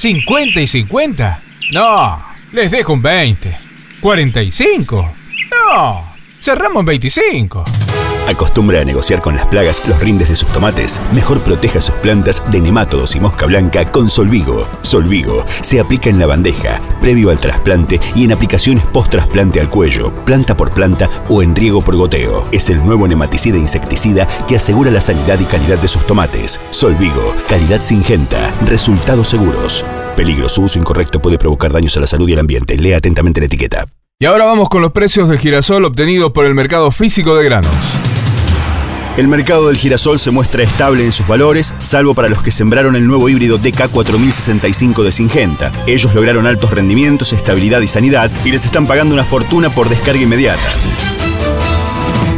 ¿50 y 50? No, les dejo un 20. ¿45? No, cerramos en 25. Acostumbre a negociar con las plagas los rindes de sus tomates. Mejor proteja sus plantas de nemátodos y mosca blanca con Solvigo. Solvigo se aplica en la bandeja, previo al trasplante y en aplicaciones post-trasplante al cuello, planta por planta o en riego por goteo. Es el nuevo nematicida insecticida que asegura la sanidad y calidad de sus tomates. Solvigo, calidad singenta, resultados seguros. Peligro, su uso incorrecto puede provocar daños a la salud y al ambiente. Lea atentamente la etiqueta. Y ahora vamos con los precios del girasol obtenidos por el mercado físico de granos. El mercado del girasol se muestra estable en sus valores, salvo para los que sembraron el nuevo híbrido DK4065 de Singenta. Ellos lograron altos rendimientos, estabilidad y sanidad y les están pagando una fortuna por descarga inmediata.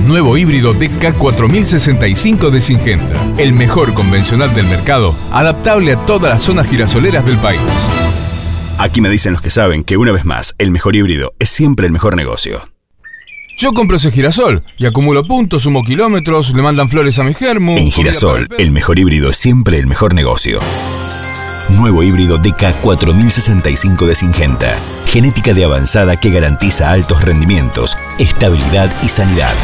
Nuevo híbrido DK4065 de Singenta. El mejor convencional del mercado, adaptable a todas las zonas girasoleras del país. Aquí me dicen los que saben que una vez más, el mejor híbrido es siempre el mejor negocio. Yo compro ese girasol y acumulo puntos, sumo kilómetros, le mandan flores a mi germo. En girasol, el mejor híbrido es siempre el mejor negocio. Nuevo híbrido DK4065 de Singenta. Genética de avanzada que garantiza altos rendimientos, estabilidad y sanidad.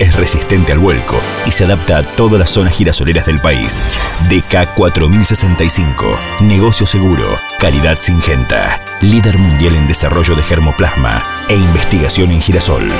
Es resistente al vuelco y se adapta a todas las zonas girasoleras del país. DK4065. Negocio seguro. Calidad Singenta. Líder mundial en desarrollo de germoplasma e investigación en girasol.